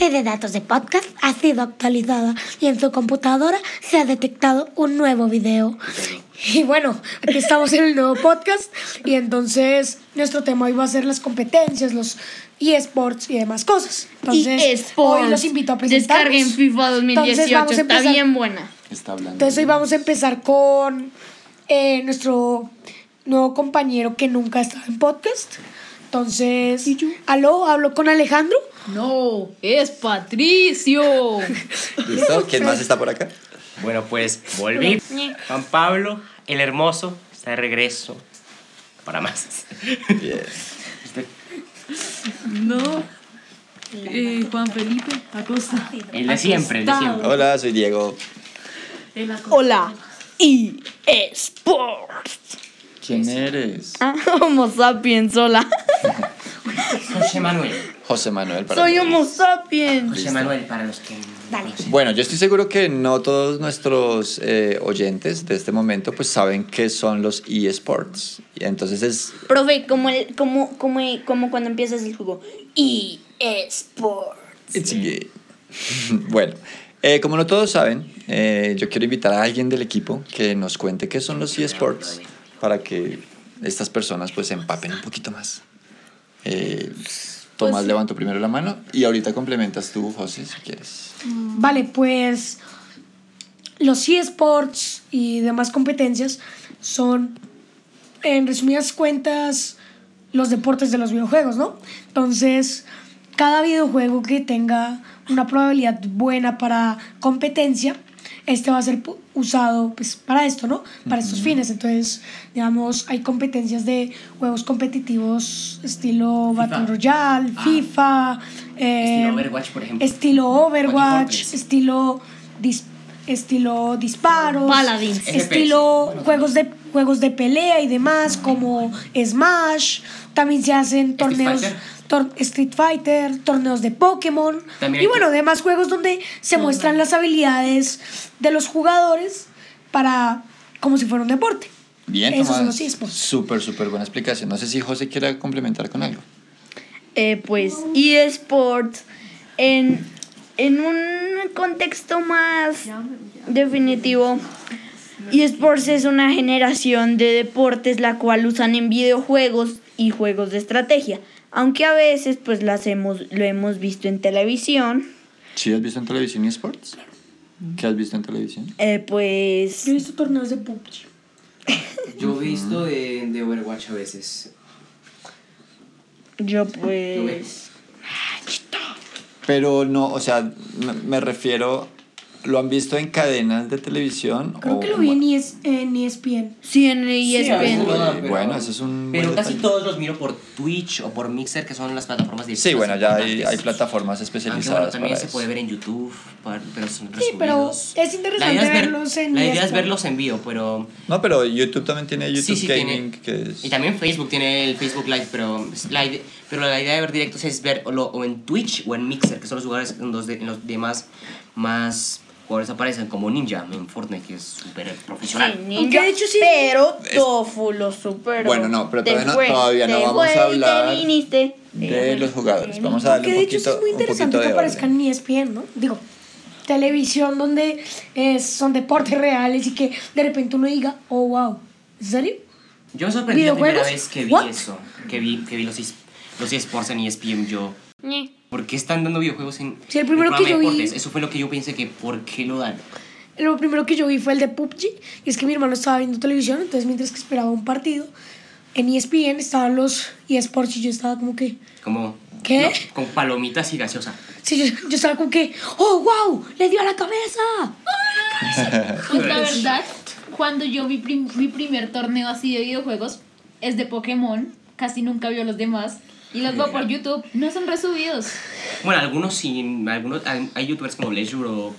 Base de datos de podcast ha sido actualizada y en su computadora se ha detectado un nuevo video. Y bueno, aquí estamos en el nuevo podcast y entonces nuestro tema hoy va a ser las competencias, los eSports y demás cosas. Entonces, eSports. hoy los invito a presentar. Descarguen FIFA Entonces, 2018, vamos a está empezar. bien buena. Está hablando. Entonces hoy vamos a empezar con eh, nuestro nuevo compañero que nunca ha estado en podcast. Entonces, aló, hablo con Alejandro. No, es Patricio. ¿Listo? ¿Quién más está por acá? Bueno, pues volví. Juan Pablo, el hermoso, está de regreso. Para más. Bien. No. Eh, Juan Felipe Acosta. El de siempre, el de siempre. Hola, soy Diego. Hola, y eSports. ¿Quién eres? Homo sapiens, hola. José Manuel. José Manuel. Para Soy. Homo sapiens. José Manuel, para los que. Dale. Bueno, yo estoy seguro que no todos nuestros eh, oyentes de este momento pues saben qué son los eSports. Y entonces es... Profe, como, el, como, como, como cuando empiezas el juego. ESports. It's game. bueno, eh, como no todos saben, eh, yo quiero invitar a alguien del equipo que nos cuente qué son los eSports para que estas personas pues se empapen un poquito más. Eh, Tomás levantó primero la mano y ahorita complementas tú, José, si quieres. Vale, pues los eSports y demás competencias son, en resumidas cuentas, los deportes de los videojuegos, ¿no? Entonces, cada videojuego que tenga una probabilidad buena para competencia, este va a ser pu- usado pues, para esto, ¿no? Para estos fines. Entonces, digamos, hay competencias de juegos competitivos estilo Battle Royale, FIFA, eh, Estilo Overwatch, por ejemplo. estilo Overwatch, estilo dis- estilo disparos, Paladins. FPS. estilo juegos de juegos de pelea y demás como Smash, también se hacen torneos. Street Fighter, torneos de Pokémon También y bueno, demás juegos donde se muestran las habilidades de los jugadores para como si fuera un deporte. Bien, Esos son los eSports. Súper, súper buena explicación. No sé si José quiera complementar con algo. Eh, pues eSports en, en un contexto más definitivo. eSports es una generación de deportes la cual usan en videojuegos y juegos de estrategia. Aunque a veces pues las hemos, lo hemos visto en televisión. ¿Sí has visto en televisión eSports? ¿Qué has visto en televisión? eh, pues Yo he visto torneos de PUBG. Yo he visto de, de Overwatch a veces. yo pues Pero no, o sea, me, me refiero, ¿lo han visto en cadenas de televisión? Creo o- que lo vi en, ES en E ESPN. sí en ESPN. pero- Bueno, eso es un... Pero casi detalle. todos los miro por Twitch o por Mixer, que son las plataformas de Sí, bueno, ya hay, hay plataformas Aunque especializadas bueno, también para se eso. puede ver en YouTube, pero son Sí, pero es interesante La idea es ver- verlos en La idea es eSport. verlos en vivo, pero... No, pero YouTube también tiene YouTube sí, sí, Gaming, tiene. que es... Y también Facebook tiene el Facebook Live, pero la, ide- pero la idea de ver directos es ver o, lo- o en Twitch o en Mixer, que son los lugares en los, de- en los demás más jugadores aparecen, como Ninja en Fortnite, que es súper profesional. Sí, ninja, de hecho sí- pero Tofu lo superó. Bueno, no, pero todavía no- todavía no vamos a hablar viniste. de los jugadores. Vamos a darle un de hecho poquito, es muy un poquito interesante de que aparezcan orden. en ESPN, ¿no? Digo, televisión donde es, son deportes reales y que de repente uno diga, oh, wow, ¿en serio? Yo sorprendí la primera vez que vi What? eso, que vi, que vi los, es- los eSports en E ESPN yo. ¿Por qué están dando videojuegos en Sí, el primero que yo de vi- deportes? Eso fue lo que yo pensé que ¿por qué lo dan? Lo primero que yo vi fue el de PUBG, y es que mi hermano estaba viendo televisión, entonces mientras que esperaba un partido, en ESPN estaban los eSports y yo estaba como que, Como ¿Qué? no, con palomitas y gaseosa. sí, yo, yo estaba como que, oh, wow, le dio a la cabeza. Pues la verdad, cuando yo vi prim- mi primer torneo así de videojuegos, es de Pokémon. Casi nunca vio los demás. Y los veo por YouTube. No son resubidos. Bueno, algunos sí, algunos, hay, hay youtubers como Leisure o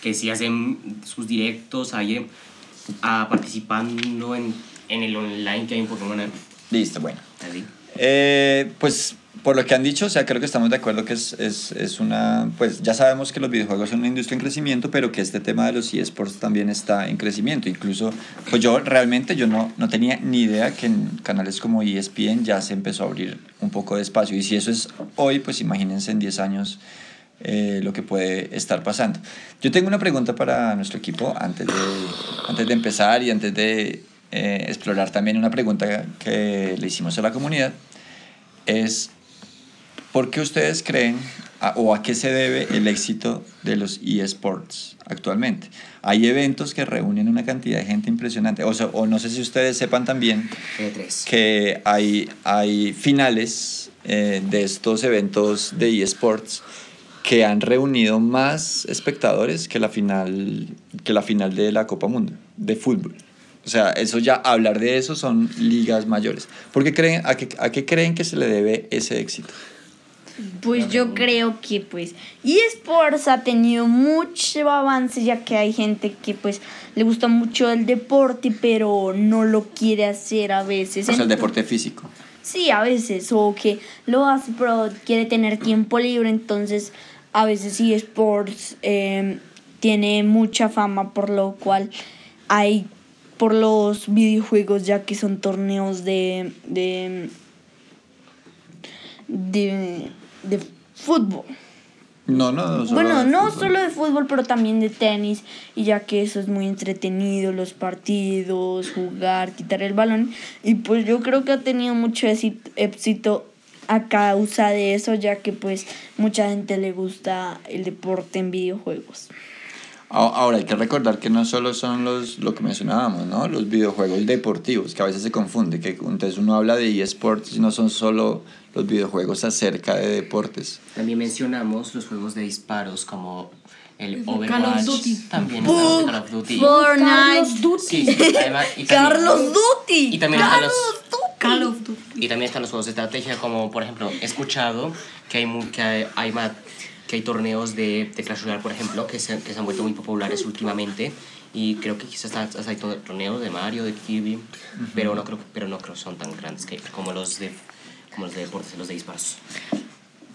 que sí hacen sus directos ahí eh, ah, participando en, en el online que hay en Pokémon. eh, Listo, bueno. así. Eh, pues por lo que han dicho, o sea, creo que estamos de acuerdo que es, es, es una, pues ya sabemos que los videojuegos son una industria en crecimiento, pero que este tema de los eSports también está en crecimiento. Incluso, pues yo realmente yo no, no tenía ni idea que en canales como ESPN ya se empezó a abrir un poco de espacio. Y si eso es hoy, pues imagínense en 10 años eh, lo que puede estar pasando. Yo tengo una pregunta para nuestro equipo antes de, antes de empezar y antes de eh, explorar también una pregunta que le hicimos a la comunidad. Es, ¿por qué ustedes creen a- o a qué se debe el éxito de los eSports actualmente? Hay eventos que reúnen una cantidad de gente impresionante. O, sea, o no sé si ustedes sepan también E3. que hay, hay finales eh, de estos eventos de eSports que han reunido más espectadores que la final que la final de la Copa Mundo de fútbol. O sea, eso ya hablar de eso son ligas mayores. ¿Por qué creen a qué, a qué creen que se le debe ese éxito? Pues yo creo que pues eSports ha tenido mucho avance ya que hay gente que pues le gusta mucho el deporte pero no lo quiere hacer a veces. O sea, el deporte físico. Sí, a veces, o que lo hace pero quiere tener tiempo libre, entonces a veces eSports eh, tiene mucha fama por lo cual hay por los videojuegos ya que son torneos de de de, de fútbol. No, no, no. solo Bueno, de no fútbol. solo de fútbol, pero también de tenis, y ya que eso es muy entretenido, los partidos, jugar, quitar el balón, y pues yo creo que ha tenido mucho éxi- éxito a causa de eso, ya que pues mucha gente le gusta el deporte en videojuegos. Ahora hay que recordar que no solo son los lo que mencionábamos, ¿no? Los videojuegos deportivos, que a veces se confunde, que entonces uno habla de eSports y no son solo los videojuegos acerca de deportes. También mencionamos los juegos de disparos como el Call of Overwatch. Duty. También está el Call of Duty. Fortnite, Carlos Duty. Sí, sí, además- y también- Carlos Duty, Y también están los, Call of Duty. y también están los juegos de estrategia, como por ejemplo, he escuchado que hay, que hay, hay que hay torneos de, de Clash Royale, por ejemplo, que se, que se han vuelto muy populares últimamente. Y creo que quizás hasta- hasta hay to- torneos de Mario, de Kirby, pero no creo pero no creo que son tan grandes que, como los de como los de deportes los de disparos.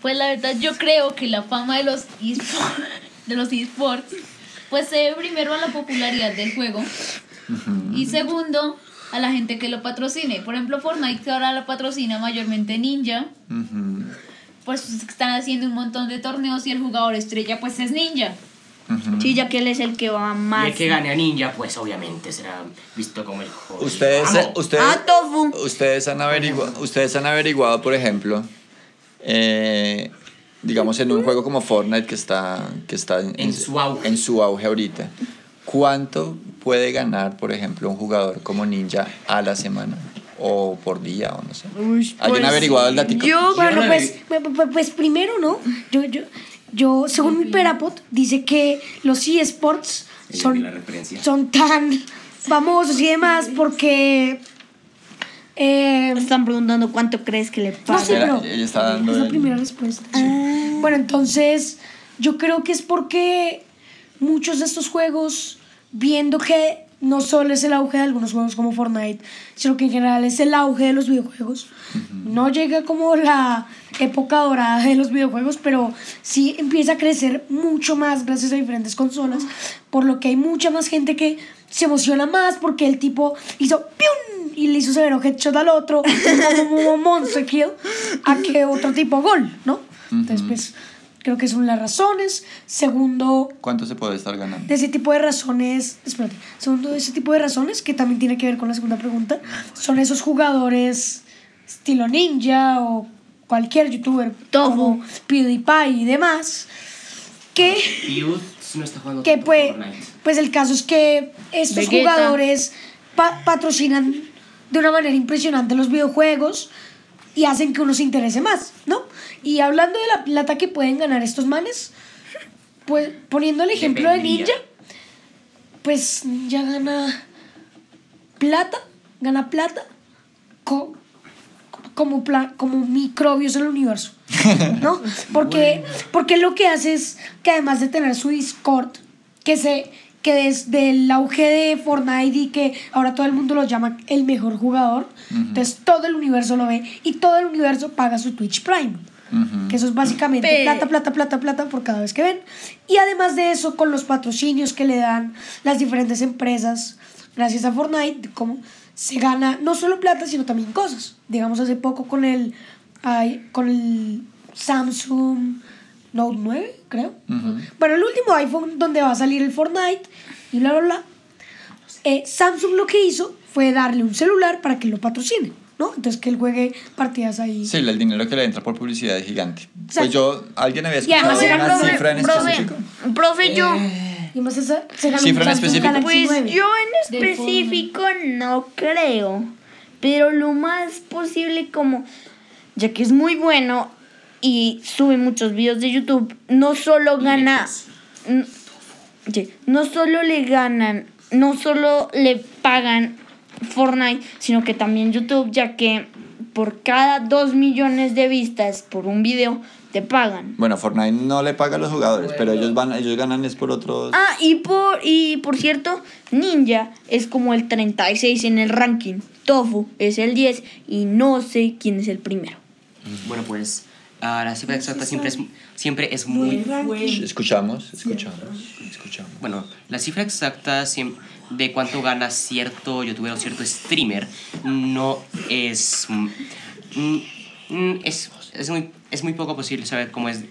Pues la verdad yo creo que la fama de los esports, de los esports pues se debe primero a la popularidad del juego y segundo a la gente que lo patrocine. Por ejemplo, Fortnite que ahora lo patrocina mayormente Ninja, Ujú, pues están haciendo un montón de torneos y el jugador estrella pues es Ninja. Sí, ya que él es el que va Y más. el que gane a Ninja, pues obviamente será visto como el juego. Ustedes, Ah, ustedes, han averiguado, ustedes han averiguado, por ejemplo, eh, digamos en un juego como Fortnite que está, que está En su auge. en su auge ahorita, ¿cuánto puede ganar, por ejemplo, un jugador como Ninja a la semana? O por día, o no sé. Uy, ¿Alguien pues, ha averiguado el datico? Yo, Bueno, no pues, pues, pues- pues primero, ¿no? Yo, yo, yo, según mi Perapot, dice que los eSports son, tan famosos y demás porque... eh, me están preguntando cuánto crees que le no Espera, pero ella está dando es la el- primera respuesta. Bueno, entonces yo creo que es porque muchos de estos juegos, viendo que no solo es el auge de algunos juegos como Fortnite, sino que en general es el auge de los videojuegos, no llega como la época dorada de los videojuegos, pero sí empieza a crecer mucho más gracias a diferentes consolas, por lo que hay mucha más gente que se emociona más porque el tipo hizo ¡pium! y le hizo severo headshot al otro, como monster kill, a que otro tipo gol, ¿no? Entonces, pues, creo que son las razones. Segundo, ¿Cuánto se puede estar ganando? de ese tipo de razones, espérate, segundo de ese tipo de razones, que también tiene que ver con la segunda pregunta, son esos jugadores estilo ninja o cualquier youtuber Tofu. como PewDiePie y demás, que no está jugando que pues, pues el caso es que estos Vegeta. jugadores pa- patrocinan de una manera impresionante los videojuegos y hacen que uno se interese más, ¿no? Y hablando de la plata que pueden ganar estos manes, pues poniendo el ejemplo de. Ninja, pues Ninja gana plata, gana plata co- como, pla- como microbios en el universo, ¿no? Porque, porque lo que hace es que además de tener su Discord, que se que desde el auge de Fortnite y que ahora todo el mundo lo llama el mejor jugador, entonces todo el universo lo ve y todo el universo paga su Twitch Prime. Que eso es básicamente Pe- plata, plata, plata, plata por cada vez que ven. Y además de eso, con los patrocinios que le dan las diferentes empresas, gracias a Fortnite, como se gana no solo plata, sino también cosas. Digamos, hace poco con el, ay, con el Samsung Note 9, creo. Bueno, el último iPhone donde va a salir el Fortnite y bla, bla, bla. Eh, Samsung lo que hizo fue darle un celular para que lo patrocine, ¿no? Entonces que él juegue partidas ahí. Sí, el dinero que le entra por publicidad es gigante. Pues yo, ¿alguien había escuchado una profe- cifra en profe, específico? profe, yo, Eh. Y más esa, ¿Cifra en específico? Pues 9. yo en específico no creo, pero lo más posible como, ya que es muy bueno y sube muchos videos de YouTube, no solo gana, no solo le ganan, no solo le pagan Fortnite, sino que también YouTube, ya que por cada 2 millones de vistas por un video te pagan. Bueno, Fortnite no le paga a los jugadores, pero ellos van, ellos ganan es por otros. Ah, y por, y por cierto, Ninja es como el 36 en el ranking. Tofu es el 10 y no sé quién es el primero. Bueno, pues ah, la cifra exacta siempre es, siempre es muy... Escuchamos, escuchamos, escuchamos. Bueno, la cifra exacta de cuánto gana cierto youtuber o cierto streamer no es... mm, mm, es, es, muy, es muy poco posible saber cómo es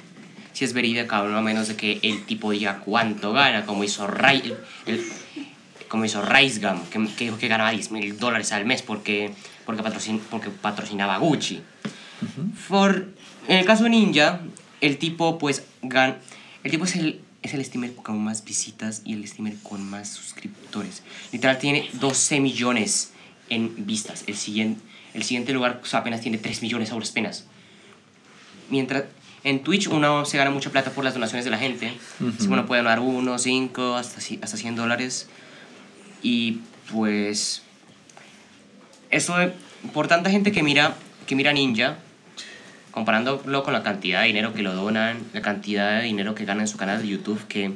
si es verídica o no, a menos de que el tipo diga cuánto gana, como hizo Rai, el, el- como hizo que, que dijo que ganaba 10 mil dólares al mes porque, porque, patrocin- porque patrocinaba a Gucci. For, en el caso de Ninja, el tipo pues gan, el tipo es el, es el streamer con más visitas y el streamer con más suscriptores. Literal tiene 12 millones en vistas. El siguiente, el siguiente lugar pues, apenas tiene 3 millones a duras penas. Mientras en Twitch uno se gana mucha plata por las donaciones de la gente. Así que uno puede donar 1, 5, hasta, hasta 100 dólares. Y pues eso de- por tanta gente que mira que mira Ninja comparándolo con la cantidad de dinero que lo donan la cantidad de dinero que gana en su canal de YouTube que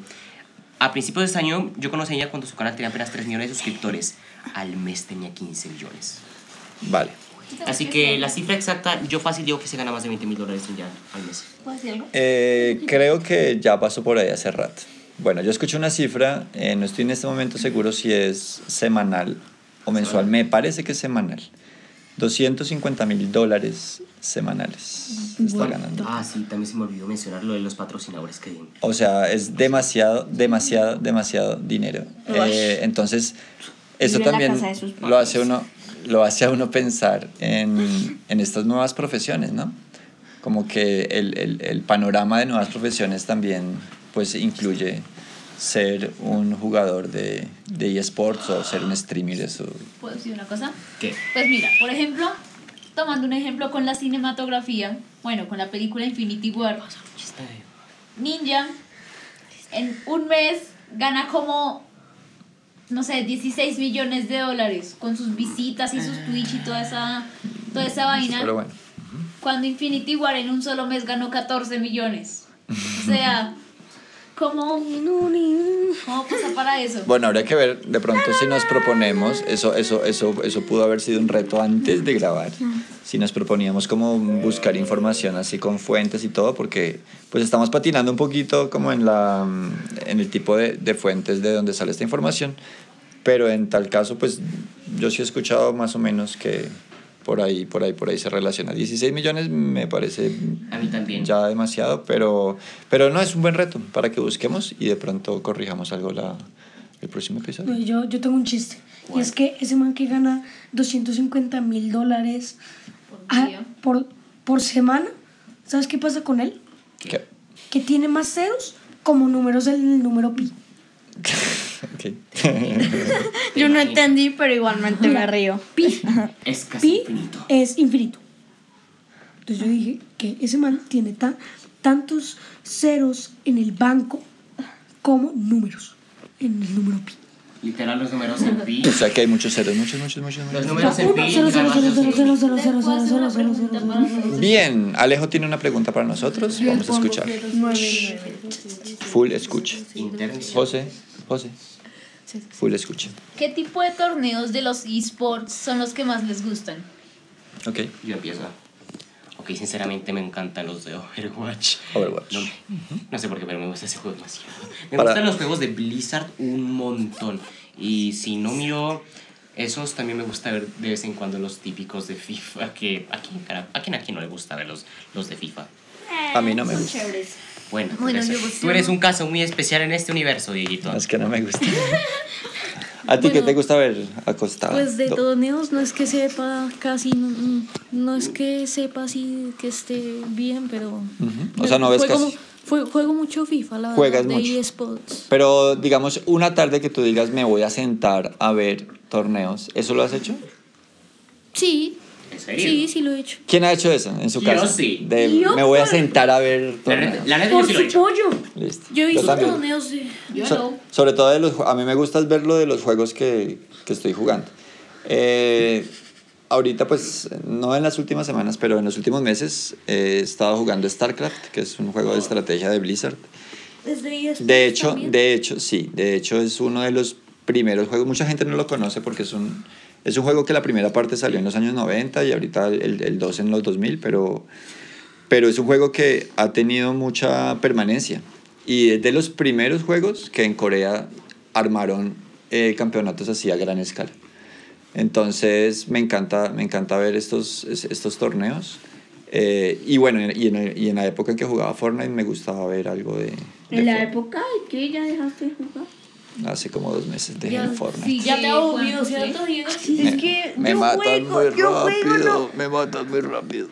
a principios de este año yo conocí a ella cuando su canal tenía apenas 3 millones de suscriptores al mes tenía 15 millones Vale. así que la cifra exacta yo fácil digo que se gana más de 20 mil dólares ya al mes ¿Puedo decir algo? Eh, creo que ya pasó por ahí hace rato. Bueno, yo escuché una cifra, eh, no estoy en este momento seguro si es semanal o mensual, me parece que es semanal. 250 mil dólares semanales está ganando. ah sí también se me olvidó mencionar lo de los patrocinadores que O sea, es demasiado, demasiado, demasiado dinero. Eh, entonces, eso también lo hace uno, lo hace a uno pensar en, en estas nuevas profesiones, ¿no? Como que el, el, el panorama de nuevas profesiones también, pues, incluye ser un jugador de, de eSports o ser un streamer, eso. ¿Puedo decir una cosa? ¿Qué? Pues mira, por ejemplo, tomando un ejemplo con la cinematografía, bueno, con la película Infinity War, Ninja en un mes gana como, no sé, 16 millones de dólares con sus visitas y sus Twitch y toda esa, toda esa vaina. Pero bueno. Cuando Infinity War en un solo mes ganó 14 millones. O sea, ¿cómo, cómo pasa para eso? Bueno, habría que ver de pronto si nos proponemos, eso, eso, eso, eso pudo haber sido un reto antes de grabar, si nos proponíamos como buscar información así con fuentes y todo, porque pues estamos patinando un poquito como en, la, en el tipo de, de fuentes de donde sale esta información, pero en tal caso pues yo sí he escuchado más o menos que por ahí, por ahí, por ahí se relaciona. 16 millones me parece a mí también ya demasiado, pero, pero no es un buen reto para que busquemos y de pronto corrijamos algo la, el próximo episodio. Yo, yo tengo un chiste. Y es que ese man que gana 250 mil dólares Por por, por semana, ¿sabes qué pasa con él? ¿Qué? Que tiene más ceros como números del número pi. Ok. Yo no entendí, pero igualmente me río. Pi, es casi pi infinito es infinito. Entonces yo dije que ese man tiene ta- tantos ceros en el banco como números en el número pi. literal los números en pi o sea que hay muchos ceros, muchos, muchos, muchos. los números en pi. Bien, Alejo tiene una pregunta para nosotros, vamos a escuchar. Full escucha. internis José, José. Full escucha. ¿Qué tipo de torneos de los esports son los que más les gustan? Ok. Yo empiezo. Ok, sinceramente me encantan los de Overwatch. Overwatch. No, no sé por qué, pero me gusta ese juego demasiado. Me Para- gustan los juegos de Blizzard un montón. Y si no miro esos, también me gusta ver de vez en cuando los típicos de FIFA. Que a quién, a quién, a quién no le gusta ver los, los de FIFA. A mí no me gusta. Bueno, Bueno, pues, tú eres un caso muy especial en este universo, Dieguito. Es que no me gusta. ¿A ti qué te gusta ver acostado? Pues de torneos no es que sepa casi, no, no es que sepa así que esté bien, pero... O sea, no ves juego, casi. fue- juego mucho FIFA, la Juegas verdad, mucho. de eSports. Pero digamos, una tarde que tú digas me voy a sentar a ver torneos, ¿eso lo has hecho? Sí, ¿En serio? sí, sí lo he hecho. ¿Quién ha hecho eso en su Yo casa? sí. De, Yo me voy a por- sentar a ver La torneos. neta, la neta yo Por sí lo he su hecho. pollo. Listo. Yo he visto también. torneos de... Yo So- no. sobre todo de los ju- a mí me gusta es ver lo de los juegos que, que estoy jugando. Eh, ahorita pues no en las últimas semanas, pero en los últimos meses eh, he estado jugando StarCraft, que es un juego de estrategia de Blizzard. Desde eSports De hecho, también. de hecho, sí, de hecho es uno de los primeros juegos, mucha gente no lo conoce porque es un, es un juego que la primera parte salió en los años 90 y ahorita el, el 2 en los 2000, pero, pero es un juego que ha tenido mucha permanencia y es de los primeros juegos que en Corea armaron eh, campeonatos así a gran escala. Entonces me encanta, me encanta ver estos, es- estos torneos. Eh, y bueno, y en, y en la época en que jugaba Fortnite me gustaba ver algo de... de En la Fortnite. época que ya dejaste de jugar. Hace como dos meses el Fortnite. Sí, Ya te Sí, aburrido, Juan ¿cierto? Es que me yo matan juego, muy yo juego, rápido, no. me matan muy rápido.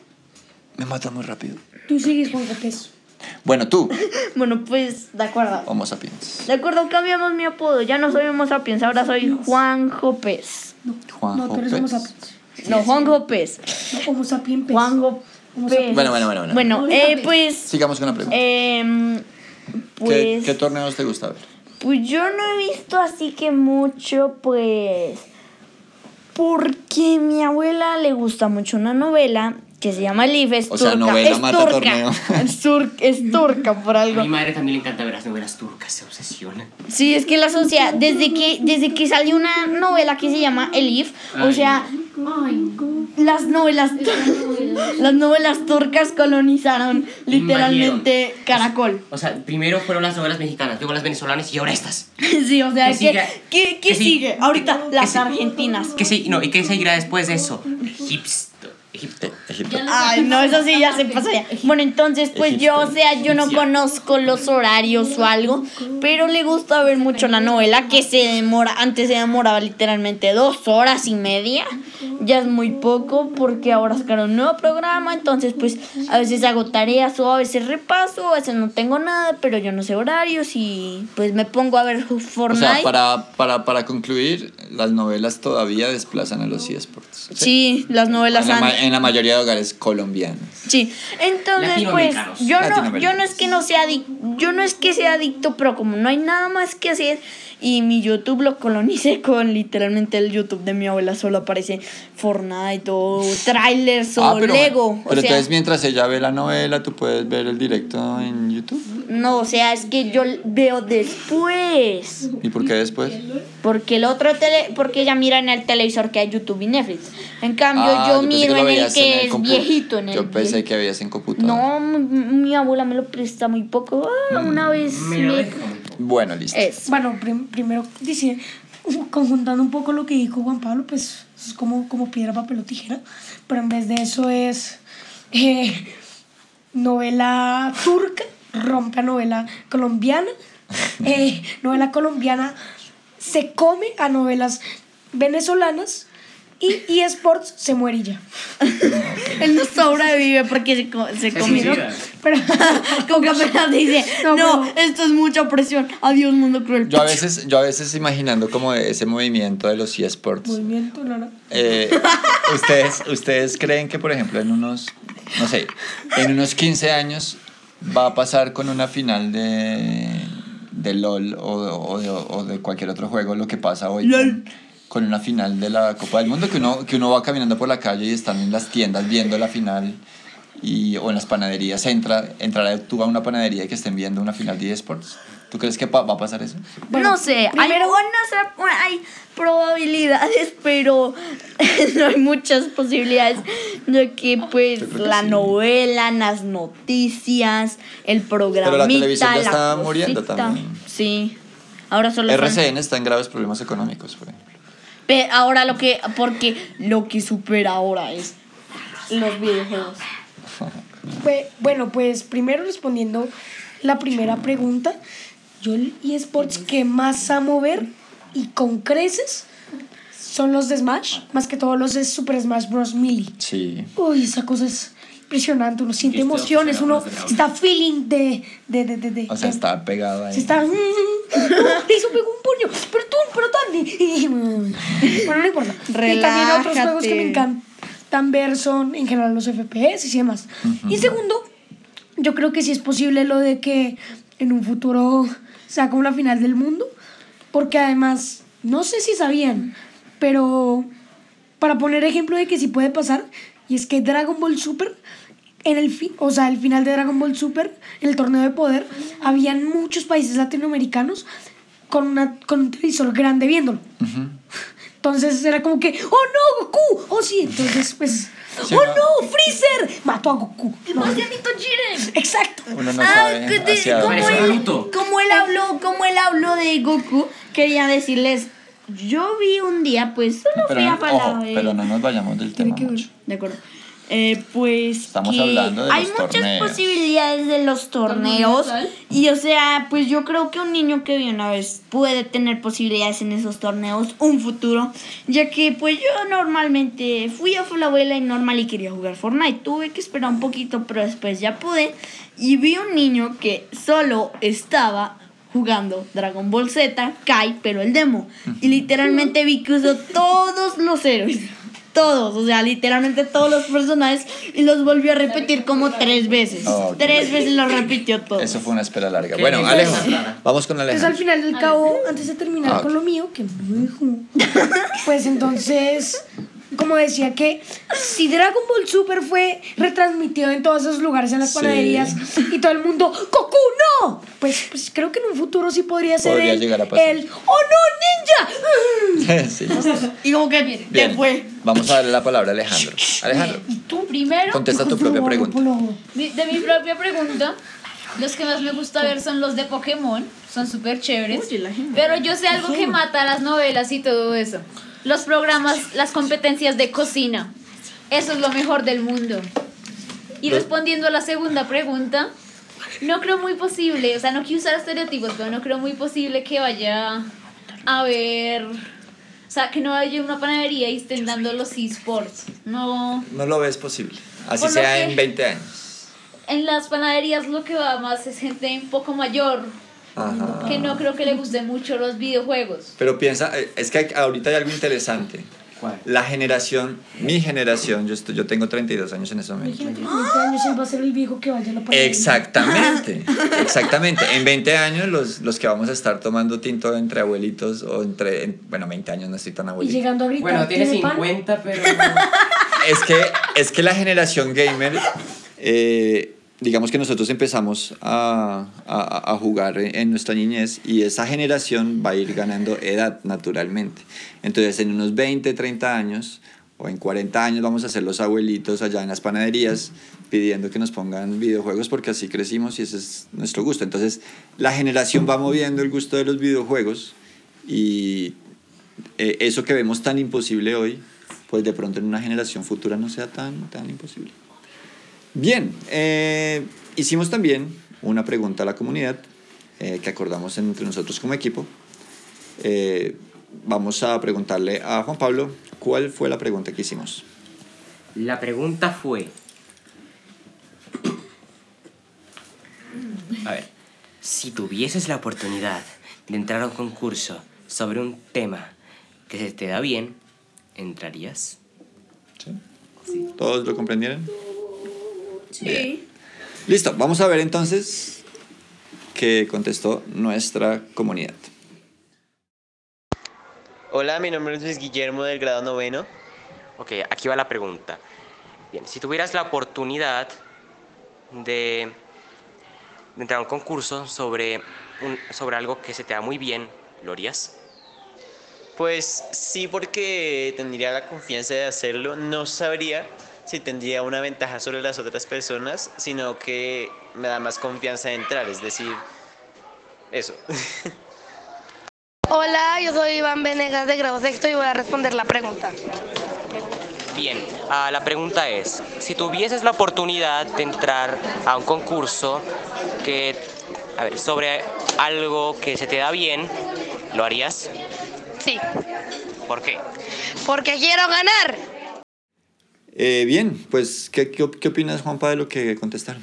Me matan muy rápido. Tú sigues con López. Bueno, tú, Bueno, pues, de acuerdo. Homo sapiens. De acuerdo, cambiamos mi apodo. Ya no soy Homo sapiens, ahora soy Juan Jópez. Juan No, tú eres Homo sapiens. No, Juan Jópez. No, Homo sapiens. pez. Juan sapiens. Bueno, bueno, bueno, bueno. Bueno, eh, pues. Sigamos con la pregunta. em, ¿Qué, pues. qué torneos te gusta ver? Pues yo no he visto así que mucho, pues. Porque mi abuela le gusta mucho una novela que se llama Leaf. Es O sea, turca. novela es mata turca. torneo. Es, tur- es turca por A algo. mi madre también le encanta ver las novelas turcas, se obsesiona. Sí, es que la sociedad, desde que, desde que salió una novela que se llama Elif, o Ay. sea, las novelas, las novelas turcas colonizaron literalmente Caracol. O sea, primero fueron las novelas mexicanas, luego las venezolanas y ahora estas. Sí, o sea, ¿qué, siga- qué, qué sigue? Ahorita, las argentinas. ¿Qué no, ¿Y qué seguirá después de eso? Egipto. Egipto. Egipto. Ay, no, eso sí ya se pasa ya. Bueno, entonces, pues yo, o sea, yo no conozco los horarios o algo, pero le gusta ver mucho la novela que se demora, antes se demoraba literalmente dos horas y media. Ya es muy poco porque ahora sacaron un nuevo programa, entonces pues a veces hago tareas o a veces repaso, a veces no tengo nada, pero yo no sé horarios y pues me pongo a ver O Fortnite. sea, para, para, para concluir, las novelas todavía desplazan a los eSports. Sí, las novelas En la, han... en la mayoría de hogares colombianos. Sí, entonces pues yo no, yo no es que no sea adicto, yo no es que sea adicto, pero como no hay nada más que hacer y mi YouTube lo colonicé con literalmente el YouTube de mi abuela solo aparece Fortnite o trailers o Ah, pero, Lego, pero o sea, entonces mientras ella ve la novela, tú puedes ver el directo en YouTube. no, o sea, es que yo veo después. ¿Y por qué después? Porque el otro tele, porque ella mira en el televisor que hay YouTube y Netflix. En cambio, Ah, yo, pensé miro en el veías que es compu- viejito, en el Yo pensé viejito. que veías en computador. No, mi, mi abuela me lo presta muy poco. Ah, una vez Me. Bueno, listo. Es. Bueno, prim- primero dice, conjuntando un poco lo que dijo Juan Pablo, pues es como, como piedra, papel o tijera, pero en vez de eso es eh, novela turca, rompe a novela colombiana, eh, novela colombiana se come a novelas venezolanas y, y Sports se muere y ya. Él no sobrevive porque se, co- se suicida. Pero, Como que apenas dice, no, No, esto es mucha presión. Adiós, mundo cruel. Yo a veces, yo a veces imaginando como ese movimiento de los eSports. movimiento, no, no. Eh, ¿ustedes, ¿Ustedes creen que, por ejemplo, en unos, no sé, en unos 15 años va a pasar con una final de, de LOL o, o de, o de cualquier otro juego lo que pasa hoy con, con una final de la Copa del Mundo? Que uno, que uno va caminando por la calle y están en las tiendas viendo la final y, o en las panaderías. Entra, entrará tú a una panadería y que estén viendo una final de eSports. ¿Tú crees que va a pasar eso? no sé, hay buenas, hay probabilidades, pero no hay muchas posibilidades de que pues que la sí. novela, las noticias, el programita, televisión ya la está muriendo cosita. también. Sí. Ahora solo son- RCN está en graves problemas económicos, por ejemplo. Ahora lo que porque lo que supera ahora es los videojuegos. Pues, bueno, pues primero respondiendo la primera pregunta. Yo el eSports que más amo ver y con creces son los de Smash, más que todos los de Super Smash Bros. Melee. Sí. Uy, esa cosa es impresionante, uno siente emociones, uno está feeling de... de, de, de, de- O sea, de- está pegado ahí. se está... mm, Le hizo pegó un puño, pero tú, pero Tandy. Bueno, no importa. Y también otros juegos que me encantan ver son en general los FPS y demás. Y segundo, yo creo que sí es posible lo de que en un futuro sea como la final del mundo, porque además, no sé si sabían, pero para poner ejemplo de que sí puede pasar, y es que Dragon Ball Super, en el fi- o sea, el final de Dragon Ball Super, en el torneo de poder, habían muchos países latinoamericanos con, una, con un televisor grande viéndolo. Entonces era como que, ¡oh no, Goku! ¡Oh sí! Entonces, pues, Sí, ¡oh no. no, Freezer! Mató a Goku. ¡El No, Jiren! Exacto. Uno no Ah, sabe hacia como él, Naruto. como él habló, como él habló de Goku, quería decirles, yo vi un día, pues solo Pero, fui a palabra. pero no nos vayamos del tema mucho. De acuerdo. Eh, pues Estamos que hablando de hay los muchas torneos. posibilidades de los torneos Torneo y o sea pues yo creo que un niño que vio una vez puede tener posibilidades en esos torneos un futuro ya que pues yo normalmente fui a la abuela y normal y quería jugar Fortnite tuve que esperar un poquito pero después ya pude y vi un niño que solo estaba jugando Dragon Ball Z, Kai, pero el demo. Y literalmente vi que usó todos los héroes. Todos, o sea, literalmente todos los personajes y los volvió a repetir como tres veces. Ok. Tres veces los repitió todos. Eso fue una espera larga. Bueno. Alejo, vamos con Entonces al Alejandro. final del cabo, antes de terminar Ah. con lo mío, que me dijo, pues entonces, como decía que si Dragon Ball Super fue retransmitido en todos esos lugares, en las Sí. panaderías, y todo el mundo, ¡Goku, no! Pues, pues creo que en un futuro sí podría ser Podría el, llegar a pasar. el ¡Oh no, ninja! sí. Y como que Bien. fue. Vamos a darle la palabra a Alejandro. Alejandro, Tú primero, contesta tu propia pregunta. de mi propia pregunta, los que más me gusta ver son los de Pokémon. Son súper chéveres. Oye, la gente. Pero yo sé algo que mata las novelas y todo eso. Los programas, las competencias de cocina. Eso es lo mejor del mundo. Y respondiendo a la segunda pregunta, no creo muy posible, o sea, no quiero usar estereotipos, pero no creo muy posible que vaya a ver, o sea, que no haya una panadería y estén dando los esports. No, No lo ves posible. Así sea en 20 años. en las panaderías lo que va más es gente un poco mayor, Ajá. que no creo que le guste mucho los videojuegos. Pero piensa, eh, es que ahorita hay algo interesante. ¿Cuál? La generación, mi generación, yo, estoy, yo tengo 32 años en ese momento. Imagínate que en 20 años él va a ser el viejo que vaya a la. Exactamente, exactamente. En 20 años los, los que vamos a estar tomando tinto entre abuelitos o entre, en- bueno, 20 años no estoy tan Y abuelito. llegando a gritar, Bueno, tiene ¿tiene pan? 50, pero. Es que, es que la generación gamer, eh, digamos que nosotros empezamos a, a- a jugar en nuestra niñez y esa generación va a ir ganando edad naturalmente. Entonces en unos 20, 30 años o en 40 años vamos a ser los abuelitos allá en las panaderías pidiendo que nos pongan videojuegos porque así crecimos y ese es nuestro gusto. Entonces la generación va moviendo el gusto de los videojuegos y eh, eso que vemos tan imposible hoy, pues de pronto en una generación futura no sea tan, tan imposible. Bien, eh, hicimos también una pregunta a la comunidad eh, que acordamos entre nosotros como equipo. Eh, vamos a preguntarle a Juan Pablo cuál fue la pregunta que hicimos. La pregunta fue. A ver, si tuvieses la oportunidad de entrar a un concurso sobre un tema que se te da bien, ¿entrarías? ¿Sí? ¿Todos lo comprendieron? Sí. Listo, vamos a ver entonces qué contestó nuestra comunidad. Hola, mi nombre es Luis Guillermo del grado noveno. Ok, aquí va la pregunta. Bien, si tuvieras la oportunidad de, de entrar a un concurso sobre, un- sobre algo que se te da muy bien, ¿lo harías? Pues sí, porque tendría la confianza de hacerlo. No sabría si tendría una ventaja sobre las otras personas, sino que me da más confianza de entrar, es decir, eso. Hola, yo soy Iván Venegas de grado sexto y voy a responder la pregunta. Bien, ah, la pregunta es, si tuvieses la oportunidad de entrar a un concurso que A ver, sobre algo que se te da bien, ¿lo harías? Sí, ¿Por qué? porque quiero ganar. Eh, bien, pues, ¿qué, qué, qué opinas, Juanpa, de lo que contestaron?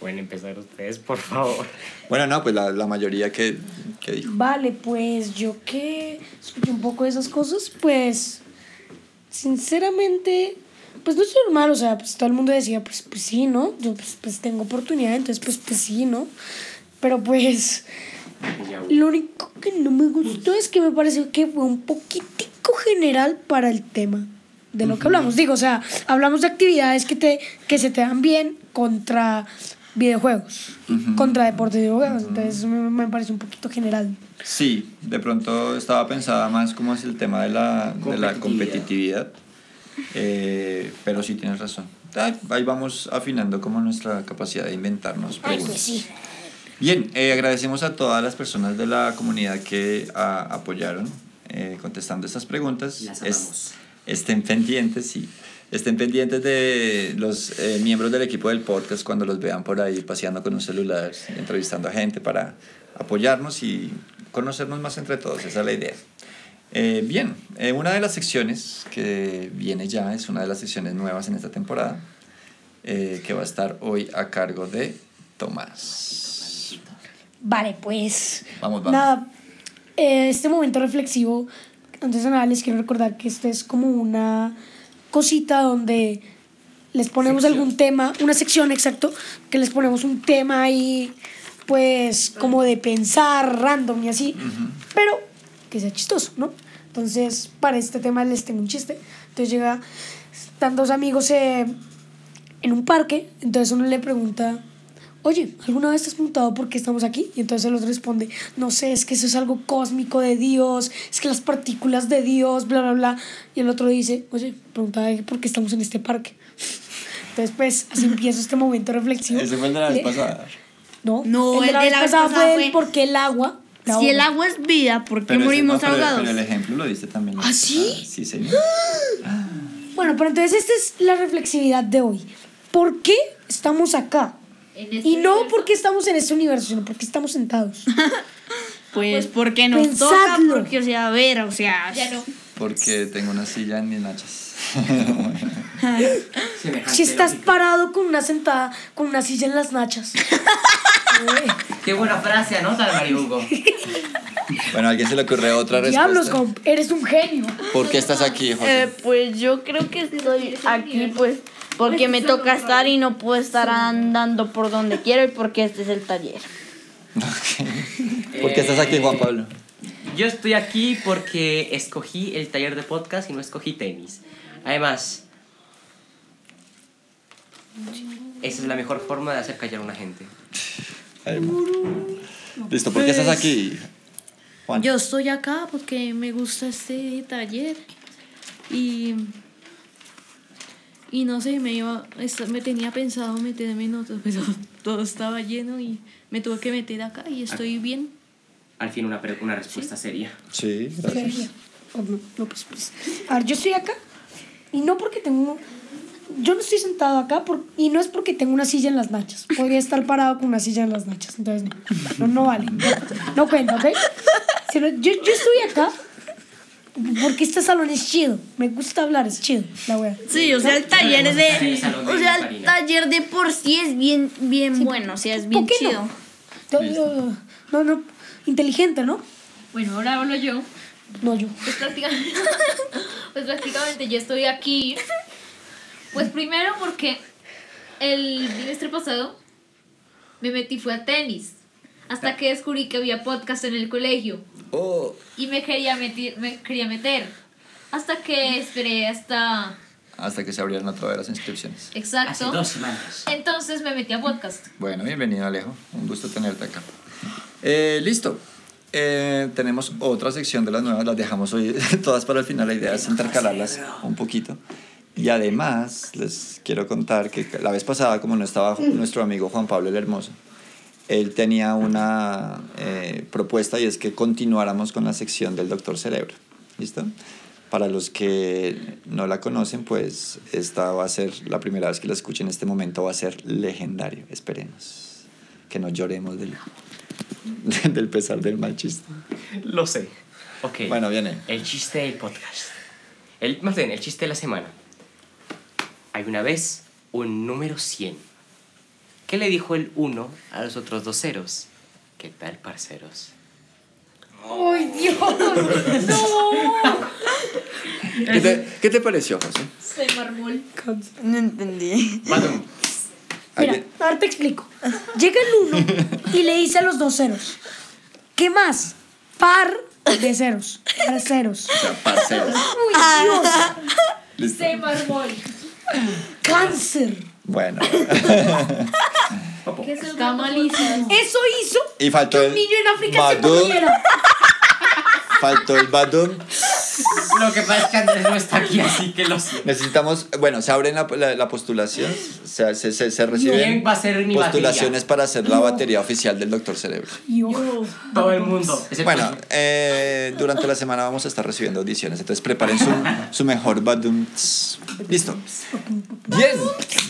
Pueden empezar ustedes, por favor. Bueno, no, pues la, la mayoría que, que dijo. Vale, pues yo que escuché un poco de esas cosas, pues sinceramente, pues no es normal, o sea, pues todo el mundo decía, pues, pues sí, ¿no? Yo pues, pues tengo oportunidad, entonces pues, pues sí, ¿no? Pero pues lo único que no me gustó es que me pareció que fue un poquitico general para el tema de lo que hablamos. Digo, o sea, hablamos de actividades que, te, que se te dan bien contra videojuegos, contra deportes de videojuegos, entonces me, me parece un poquito general. Sí, de pronto estaba pensada más como es el tema de la, de la competitividad, eh, pero sí tienes razón. Ahí, ahí vamos afinando como nuestra capacidad de inventarnos preguntas. Bien, eh, agradecemos a todas las personas de la comunidad que ah, apoyaron eh, contestando estas preguntas. Las Es- estén pendientes, sí. Estén pendientes de los eh, miembros del equipo del podcast cuando los vean por ahí paseando con un celular, entrevistando a gente para apoyarnos y conocernos más entre todos. Esa es la idea. Eh, bien, eh, una de las secciones que viene ya es una de las secciones nuevas en esta temporada eh, que va a estar hoy a cargo de Tomás. Vale, pues. Vamos, vamos. Nada, eh, este momento reflexivo, antes de nada les quiero recordar que este es como una cosita donde les ponemos algún tema, una sección exacto, que les ponemos un tema ahí, pues como de pensar random y así, pero que sea chistoso, ¿no? Entonces, para este tema les tengo un chiste. Entonces llega, están dos amigos eh, en un parque, entonces uno le pregunta, oye, ¿alguna vez te has preguntado por qué estamos aquí? Y entonces el otro responde, no sé, es que eso es algo cósmico de Dios, es que las partículas de Dios, bla, bla, bla. Y el otro dice, oye, pregunta por qué estamos en este parque. Entonces, pues, así empieza este momento reflexivo. Ese fue el de la vez Le- pasada. No, No, el de la vez pasada fue fue- el por qué el agua. la Si el agua es vida, ¿por qué Pero ese- morimos no, pero- ahogados? Pero el ejemplo lo diste también. la ¿Ah, sí? pasada. Sí, señor. Bueno, pero entonces esta es la reflexividad de hoy. ¿Por qué estamos acá? En este Y no universo- porque estamos en este universo, sino porque estamos sentados. Pues porque nos toca, pensadlo. porque, o sea, a ver, o sea... Ya no. Porque tengo una silla en mis nachas. Si estás parado con una sentada, con una silla en las nachas. Qué buena frase, anota, Mariungo. Bueno, ¿a alguien se le ocurre otra Diablos, respuesta? comp, eres un genio. ¿Por qué estás aquí, José? Eh, pues yo creo que estoy aquí, pues, porque me toca estar y no puedo estar andando por donde quiero y porque este es el taller. ¿Por qué estás aquí, Juan Pablo? Yo estoy aquí porque escogí el taller de podcast y no escogí tenis. Además, esa es la mejor forma de hacer callar a una gente. Listo, ¿por qué estás aquí, Juan? Yo estoy acá porque me gusta este taller y y no sé, me iba, me tenía pensado meterme en otro, pero todo estaba lleno y me tuve que meter acá y estoy bien. Al fin una, una respuesta seria. Sí, gracias. Oh, no, no, pues, pues. A ver, yo estoy acá y no porque tengo. Yo no estoy sentado acá por, y no es porque tengo una silla en las nachas. Podría estar parado con una silla en las nachas. Entonces, no, no, no vale. No, no cuenta, ¿ok? Sino, yo, yo estoy acá porque este salón es chido. Me gusta hablar, es chido, la wea. Sí, o sea, el taller de... de O sea, el taller de por sí es bien, bien bueno, o sea, es bien ¿Por qué chido. no? No, no, no, inteligente, ¿no? Bueno, ahora hablo yo. No, yo. Pues prácticamente, pues prácticamente yo estoy aquí. Pues primero porque el bimestre pasado me metí fue a tenis. Hasta que descubrí que había podcast en el colegio. Oh, Y me quería meter, me quería meter. Hasta que esperé hasta. hasta que se abrieran otra vez las inscripciones. Hace Exacto. dos semanas. Entonces me metí a podcast. Bueno, bienvenido Alejo, un gusto tenerte acá. Eh, listo, Eh, tenemos otra sección de las nuevas, las dejamos hoy todas para el final, la idea es intercalarlas un poquito. Y además les quiero contar que la vez pasada, como no estaba nuestro amigo Juan Pablo el Hermoso, él tenía una eh, propuesta y es que continuáramos con la sección del Doctor Cerebro. ¿Listo? Para los que no la conocen, pues esta va a ser la primera vez que la escuchen en este momento, va a ser legendario. Esperemos que no lloremos del, del pesar del mal chiste. Lo sé. Ok. Bueno, viene. El chiste del podcast. El, más bien, el chiste de la semana. Hay una vez un número 100. ¿Qué le dijo el 1 a los otros dos ceros? ¿Qué tal, parceros? ¡Ay, Dios! ¡No! ¿Qué te, qué te pareció, José? Se mármol. No entendí. Mira, ahora te explico. Llega el uno y le dice a los dos ceros. ¿Qué más? Par de ceros. Parceros. O sea, parceros. ¡Uy, Dios! Listo. Se mármol. ¡Cáncer! Bueno. ¿Qué es Está malísimo. Eso hizo Y faltó que el un niño en África se Badum. muriera. Faltó el badum. Lo que pasa es que Andrés no está aquí, así que lo siento. Necesitamos, bueno, se abren la, la, la postulación, se, se, se, se reciben ¿Quién va a ser mi postulaciones batería? para hacer la batería oficial del Doctor Cerebro. Todo el mundo. Bueno, eh, durante la semana vamos a estar recibiendo audiciones, entonces preparen su, su mejor badum. Listo. Bien,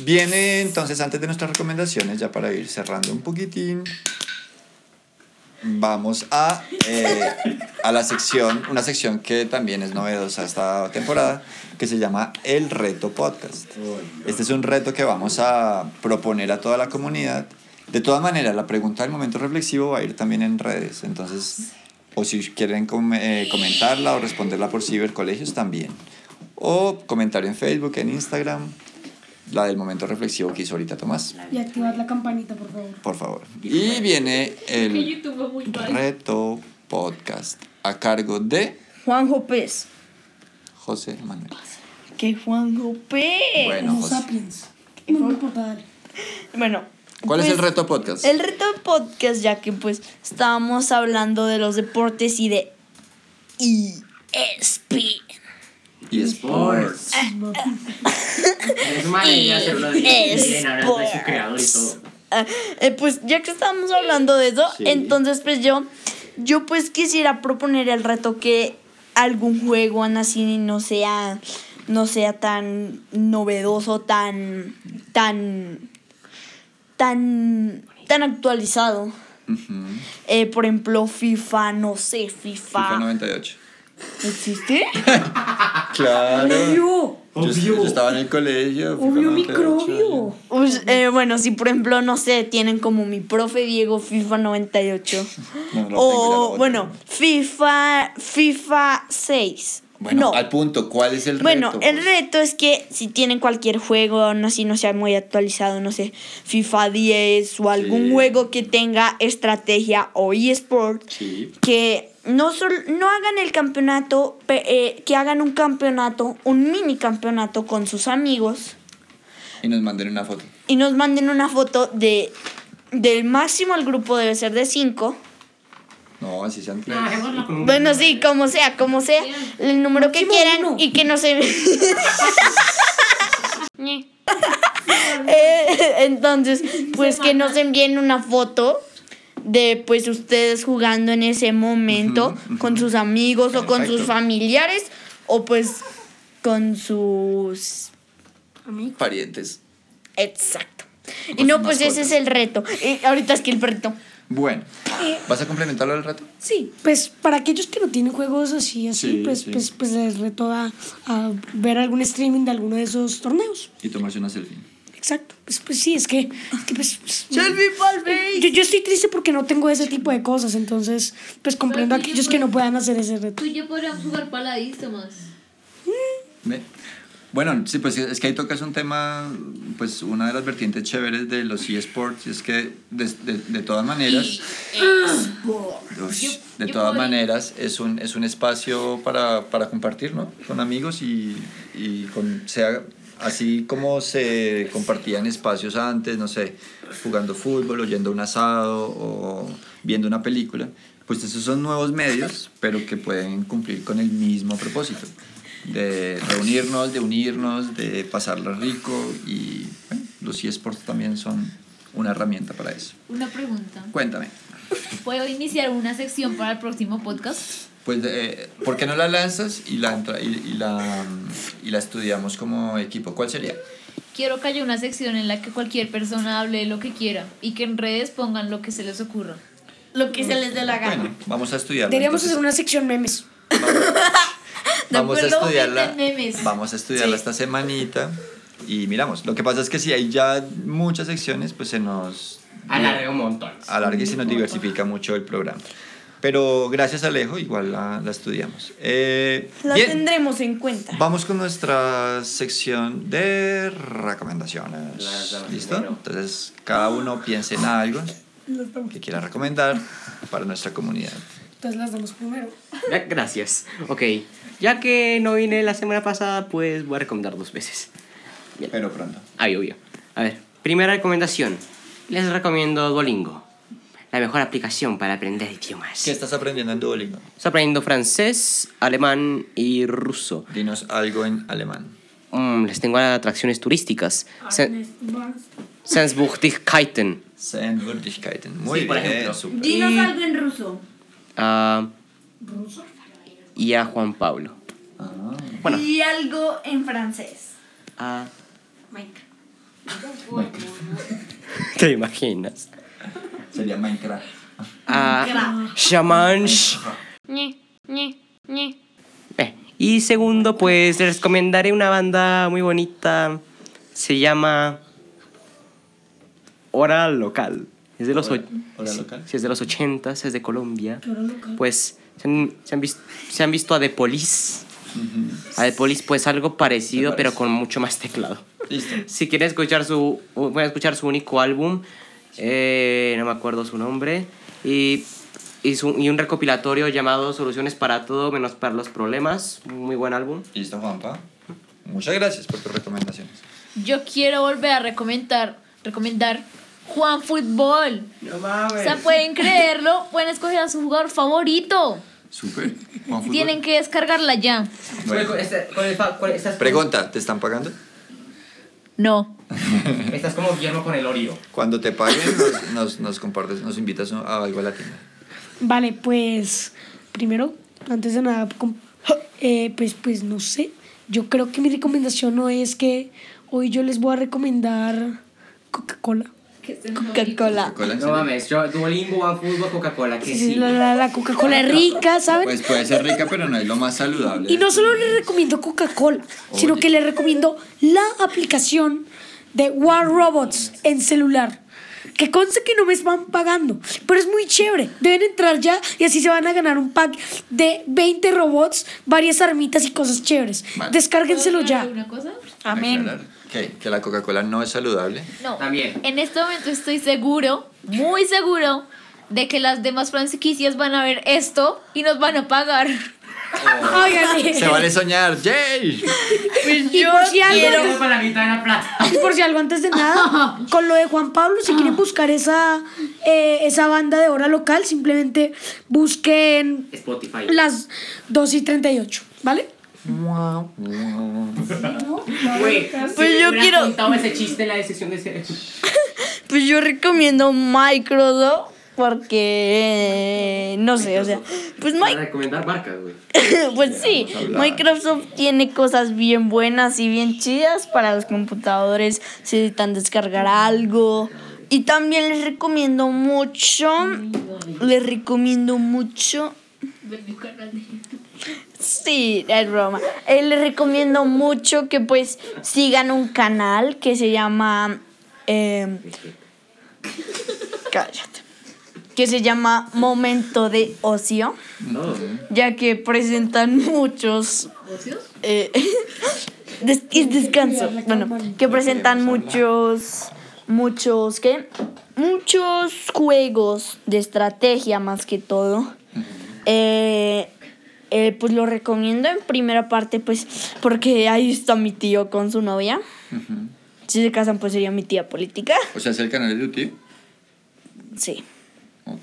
viene entonces antes de nuestras recomendaciones, ya para ir cerrando un poquitín, vamos a, eh, a la sección, una sección que también es novedosa esta temporada, que se llama El Reto Podcast. Este es un reto que vamos a proponer a toda la comunidad. De todas maneras, la pregunta del momento reflexivo va a ir también en redes, entonces, o si quieren com- eh, comentarla o responderla por cibercolegios también. O comentario en Facebook, en Instagram, la del momento reflexivo que hizo ahorita Tomás, Y activad la campanita, por favor. por favor. Y viene Que el reto podcast a cargo de Juanjo Pez. José Manuel. ¿Qué Juanjo Pez? Bueno, José. sapiens. No me importa, dale. Bueno. ¿Cuál es pues, el reto podcast? El reto podcast, ya que pues estábamos hablando de los deportes y de ESPN. Y Sports. Es idea hacerlo de Es bien, hablando de su creador y todo. Ah, eh, pues ya que estábamos hablando de eso, Sí. entonces pues yo, yo pues quisiera proponer el reto que algún juego así no sea, no sea tan novedoso, tan, tan, tan, tan actualizado. Ujú. Eh, por ejemplo, FIFA, no sé, FIFA. FIFA 98. ¿Existe? Claro. Obvio. Yo, yo estaba en el colegio. Obvio 98. microbio. Pues, eh, bueno, si por ejemplo, no sé, tienen como mi profe Diego FIFA 98. No, no tengo ya la o bueno, FIFA, FIFA 6. Bueno, no. al punto, ¿cuál es el Bueno, reto? el reto es que si tienen cualquier juego, aún así no sea muy actualizado, no sé, FIFA 10 o algún Sí. juego que tenga estrategia o eSport, Sí. que no, sol- no hagan el campeonato, pe- eh, que hagan un campeonato, un mini campeonato con sus amigos Y nos manden una foto. y nos manden una foto de del máximo el grupo debe ser de 5. No, así sean tres. Bueno, sí, como sea, como sea, el número que quieran uno. y que no se. Eh, entonces, pues que nos envíen una foto de pues ustedes jugando en ese momento con sus amigos o con sus familiares o pues con sus Parientes. exacto. Y no, pues ese es el reto. Y ahorita es que el reto. Bueno, ¿vas a complementarlo del reto? Sí, pues para aquellos que no tienen juegos así, así, Sí, pues, sí. pues, pues les reto a, a ver algún streaming de alguno de esos torneos. Y tomarse una selfie. Exacto. Pues, pues sí, es que, es que pues, pues, yo, yo estoy triste porque no tengo ese tipo de cosas, entonces pues comprendo a aquellos que no puedan hacer ese reto. Tú y yo podríamos jugar paladís, Tomás. ¿Ve? Bueno, sí, pues es que ahí tocas un tema, pues una de las vertientes chéveres de los eSports, y es que de, de, de todas maneras, de todas maneras es un, es un espacio para, para compartir, ¿no? Con amigos y, y con, sea así como se compartían espacios antes, no sé, jugando fútbol, oyendo un asado o viendo una película, pues esos son nuevos medios, pero que pueden cumplir con el mismo propósito, de reunirnos, de unirnos, de pasarla rico y bueno, los eSports también son una herramienta para eso. Una pregunta. Cuéntame. ¿Puedo iniciar una sección para el próximo podcast? Pues, eh, ¿por qué no la lanzas y la, entra- y, y la, y la estudiamos como equipo? ¿Cuál sería? Quiero que haya una sección en la que cualquier persona hable de lo que quiera y que en redes pongan lo que se les ocurra. Lo que se les dé la gana. Bueno, vamos a estudiarla. Deberíamos entonces. hacer una sección memes. Vamos a acuerdo, estudiarla. memes. Vamos a estudiarla esta semanita y miramos. Lo que pasa es que si hay ya muchas secciones, pues se nos Alarga un montón. alarga y se nos diversifica mucho el programa. Pero gracias Alejo, igual la, la estudiamos. Eh, La bien, tendremos en cuenta. vamos con nuestra sección de recomendaciones. Las ¿Listo? primero. Entonces, cada uno piense en algo que quiera recomendar para nuestra comunidad. Entonces las damos primero. Gracias. Ok, ya que no vine la semana pasada, pues voy a recomendar dos veces. Pero pronto. Ay, obvio. A ver, primera recomendación. Les recomiendo Duolingo. La mejor aplicación para aprender idiomas. ¿Qué estás aprendiendo en Duolingo? Estoy aprendiendo francés, alemán y ruso. Dinos algo en alemán. Mm, les tengo atracciones turísticas. Sehenswürdigkeiten. Sehenswürdigkeiten. Muy Sí, por bien, ejemplo. Dinos Y- algo en ruso. Ah, y a Juan Pablo. Bueno. Y algo en francés. Ah, ¿Te imaginas? Sería Minecraft. Ah, Shamansh. Eh, y segundo, pues les recomendaré una banda muy bonita. Se llama Hora Local. Es de los Hora- och- Hora sí, Local. sí, es de los 80, es de Colombia. Pues se han, se han vis- se han visto a The Police. A The Police, pues algo parecido, pero con mucho más teclado. Listo. Si quieren escuchar su, voy a escuchar su único álbum, eh, no me acuerdo su nombre, y, y, su- y un recopilatorio llamado Soluciones para todo menos para los problemas, muy buen álbum. Listo, Juanpa. Muchas gracias por tus recomendaciones. Yo quiero volver a recomendar, recomendar Juan Fútbol. No O mames. sea, pueden creerlo, pueden escoger a su jugador favorito. Súper. Juan Fútbol. Tienen que descargarla ya. Bueno. este, Pregunta, ¿te están pagando? No. estás como Guillermo con el Orio. Cuando te paguen, nos, nos, nos compartes, nos invitas a algo a la tienda. Vale, pues primero, antes de nada, eh, pues, pues no sé. Yo creo que mi recomendación no es que hoy yo les voy a recomendar Coca-Cola. Coca-Cola. ¿Coca-Cola, en No mames, yo Duolingo, OneFootball, Coca-Cola, que Sí, sí. La, la- la Coca-Cola es rica, ¿saben? Pues puede ser rica, pero no es lo más saludable. Y no solo les recomiendo Coca-Cola, sino que les recomiendo la aplicación de War Robots en celular. Que conste que no me están pagando, pero es muy chévere. Deben entrar ya y así se van a ganar un pack de 20 robots, varias armitas y cosas chéveres. Vale. Descárguenselo ¿Puedo ya. una cosa? Que, que la Coca-Cola no es saludable. No. También. En este momento estoy seguro, muy seguro, de que las demás franquicias van a ver esto y nos van a pagar. Oigan, Se vale soñar. ¡Yay! y por si algo, con la mitad de la plata. y por si algo antes de nada, con lo de Juan Pablo, si quieren buscar esa, eh, esa banda de hora local, simplemente busquen Spotify. las 2 y 38, ¿vale? Güey, Pues yo quiero- ese chiste en la sección de ese. Pues yo recomiendo Microsoft porque no sé, o sea, pues Para Mike, recomendar marcas, güey. pues sí. Microsoft tiene cosas bien buenas y bien chidas para los computadores si necesitan descargar algo. Y también les recomiendo mucho, les recomiendo mucho Sí, es broma. Eh, les recomiendo mucho que pues sigan un canal que se llama... eh, cállate. Que se llama Momento de Ocio, No. ya que presentan muchos... eh, des- es descanso. Bueno, que presentan muchos... Muchos, ¿qué? Muchos juegos de estrategia más que todo. Eh, eh, pues lo recomiendo en primera parte, pues, porque ahí está mi tío con su novia. Si se casan, pues sería mi tía política. O sea, es el canal de tu tío. Sí. Ok.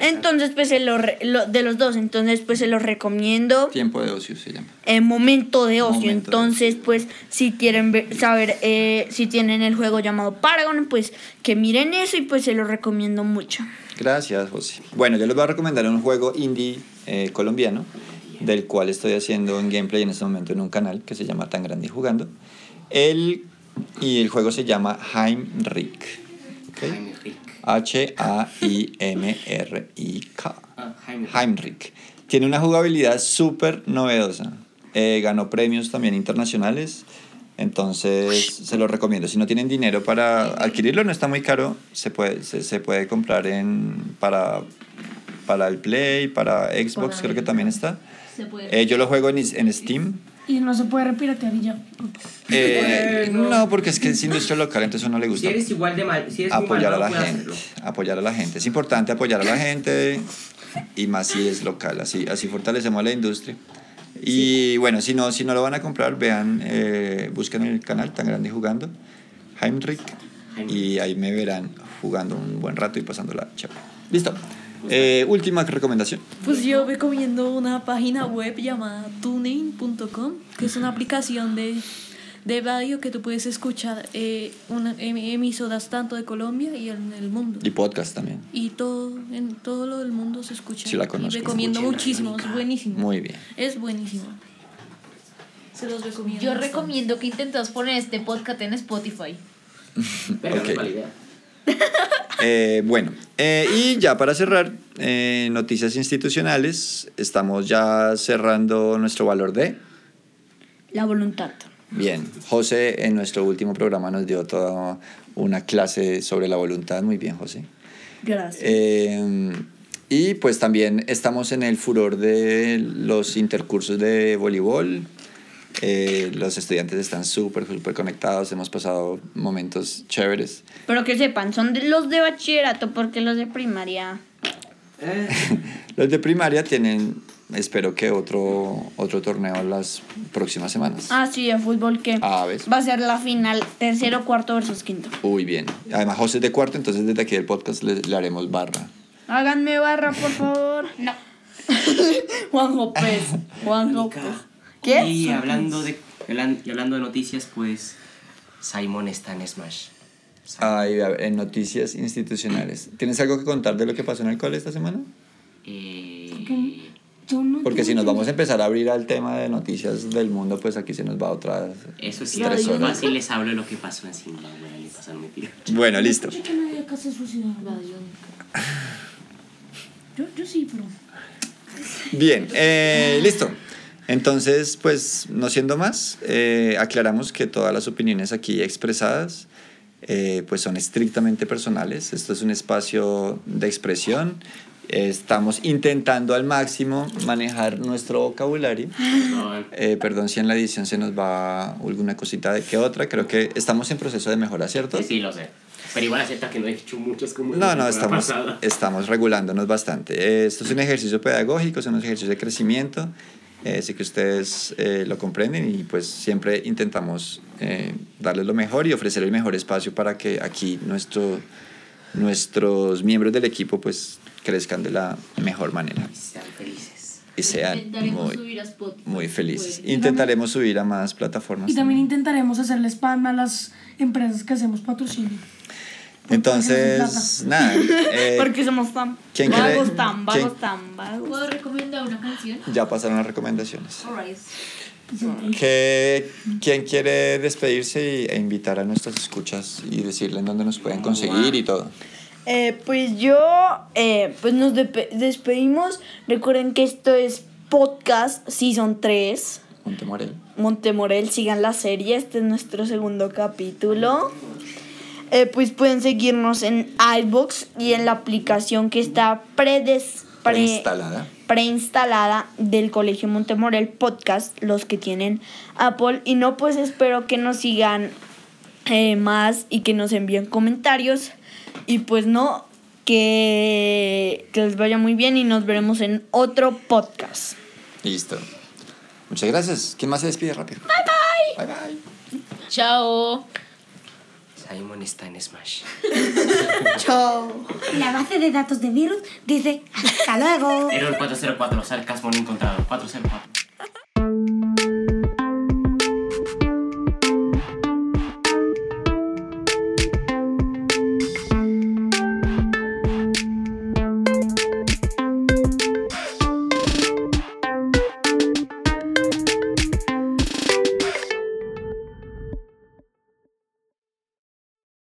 Entonces, pues, se lo re- lo- de los dos, entonces, pues, se los recomiendo. Tiempo de ocio se llama. En momento de ocio. Momento de entonces, pues, si quieren ver- saber eh, si tienen el juego llamado Paragon, pues, que miren eso y pues se lo recomiendo mucho. Gracias, José. Bueno, yo les voy a recomendar un juego indie eh, colombiano, del cual estoy haciendo un gameplay en este momento en un canal que se llama Tan Grande y Jugando. El, y el juego se llama Heimrick. ¿ok? H-A-I-M-R-I-K. Ah. Heimrick. Tiene una jugabilidad súper novedosa. Eh, ganó premios también internacionales. Entonces se lo recomiendo. Si no tienen dinero para adquirirlo, no está muy caro. Se puede, se, se puede comprar en, para, para el Play, para Xbox, creo que también está. Eh, yo lo juego en, en Steam. Y no se puede repiratear y ya. Eh, no, porque es que es industria local, entonces a uno le gusta Si eres igual de mal, si eres apoyar a la gente. hacerlo. Apoyar a la gente. Es importante apoyar a la gente y más si es local. Así, así fortalecemos la industria. Y bueno, si no, si no lo van a comprar, vean, eh, busquen el canal Tan Grande Jugando, Heimrich, y ahí me verán jugando un buen rato y pasándola chévere. Listo. Eh, última recomendación. Pues yo recomiendo una página web llamada tunein.com, que es una aplicación de, de radio que tú puedes escuchar eh, una, em- emisoras tanto de Colombia y en el mundo. Y podcast también. Y todo, en todo lo del mundo se escucha. Sí la Y conozco. recomiendo Escuchen, muchísimo, es buenísimo. Muy bien. Es buenísimo. Se los recomiendo. Yo bastante. recomiendo que intentes poner este podcast en Spotify. Verga, Ok. no es mala idea. Eh, bueno, eh, y ya para cerrar, eh, noticias institucionales. Estamos ya cerrando nuestro valor de. La voluntad. Bien, José en nuestro último programa nos dio toda una clase sobre la voluntad. Muy bien, José. Gracias. Y pues también estamos en el furor de los intercursos de voleibol. Eh, los estudiantes están súper, súper conectados. Hemos pasado momentos chéveres. Pero que sepan, son de los de bachillerato porque los de primaria. Eh, Los de primaria tienen, espero que otro, otro torneo las próximas semanas. Ah, sí, de fútbol que Ah, ¿ves? va a ser la final tercero, cuarto versus quinto. Uy, bien. Además, José es de cuarto, entonces desde aquí del podcast le, le haremos barra. Háganme barra, por favor. No. Juan López. Juan López. ¿Qué? Y hablando de, hablan- y hablando de noticias, pues Simon está en Smash. Ay, a ver, en noticias institucionales. ¿Tienes algo que contar de lo que pasó en el cole esta semana? Eh, Yo no Porque si nos vamos a empezar a abrir al tema de noticias del mundo, pues aquí se nos va otra... eso sí, Tres es horas. fácil les hablo de lo que pasó en Zimbabue el año pasado. Bueno, listo. Escuché que nadie acá se suicidó. Yo, yo sí, pero. Bien, eh, listo. Entonces, pues, no siendo más, eh, aclaramos que todas las opiniones aquí expresadas, eh, pues, son estrictamente personales. Esto es un espacio de expresión. Estamos intentando al máximo manejar nuestro vocabulario. Eh, perdón si en la edición se nos va alguna cosita de que otra. Creo que estamos en proceso de mejora, ¿cierto? sí, sí, lo sé. Pero igual acepta que no he hecho muchos como No, no, estamos, pasada. estamos regulándonos bastante. Eh, Esto es un ejercicio pedagógico, son unos ejercicios de crecimiento. Eh, Así que ustedes eh, lo comprenden y pues siempre intentamos eh, darles lo mejor y ofrecer el mejor espacio para que aquí nuestro, nuestros miembros del equipo pues crezcan de la mejor manera Sean felices. y sean muy, subir a Spotify. muy felices. Pues, Intentaremos subir a más plataformas. Y también intentaremos hacerle spam a las empresas que hacemos patrocinio. Entonces, nada. eh, Porque somos tan ¿quién quiere- vagos, tan quién- vagos, tan vagos. ¿Puedo recomendar una canción? ya pasaron las recomendaciones. Alright. ¿Qué- ¿Quién quiere despedirse y- e invitar a nuestras escuchas y decirle en dónde nos pueden conseguir y todo? Eh, pues yo, eh, pues nos despedimos. Recuerden que esto es podcast Season 3. Montemorel. Montemorel, sigan la serie, este es nuestro segundo capítulo. Eh, pues pueden seguirnos en iBox y en la aplicación que está predes, pre- Preinstalada. preinstalada del Colegio Montemorel Podcast, los que tienen Apple. Y no, pues espero que nos sigan eh, más y que nos envíen comentarios. Y pues no, que, que les vaya muy bien y nos veremos en otro podcast. Listo. Muchas gracias. ¿Quién más se despide rápido? Bye bye. Bye bye. Chao. Simon está en Smash. Chao. La base de datos de virus dice hasta luego. Error 404, sarcasmo no encontrado. 404.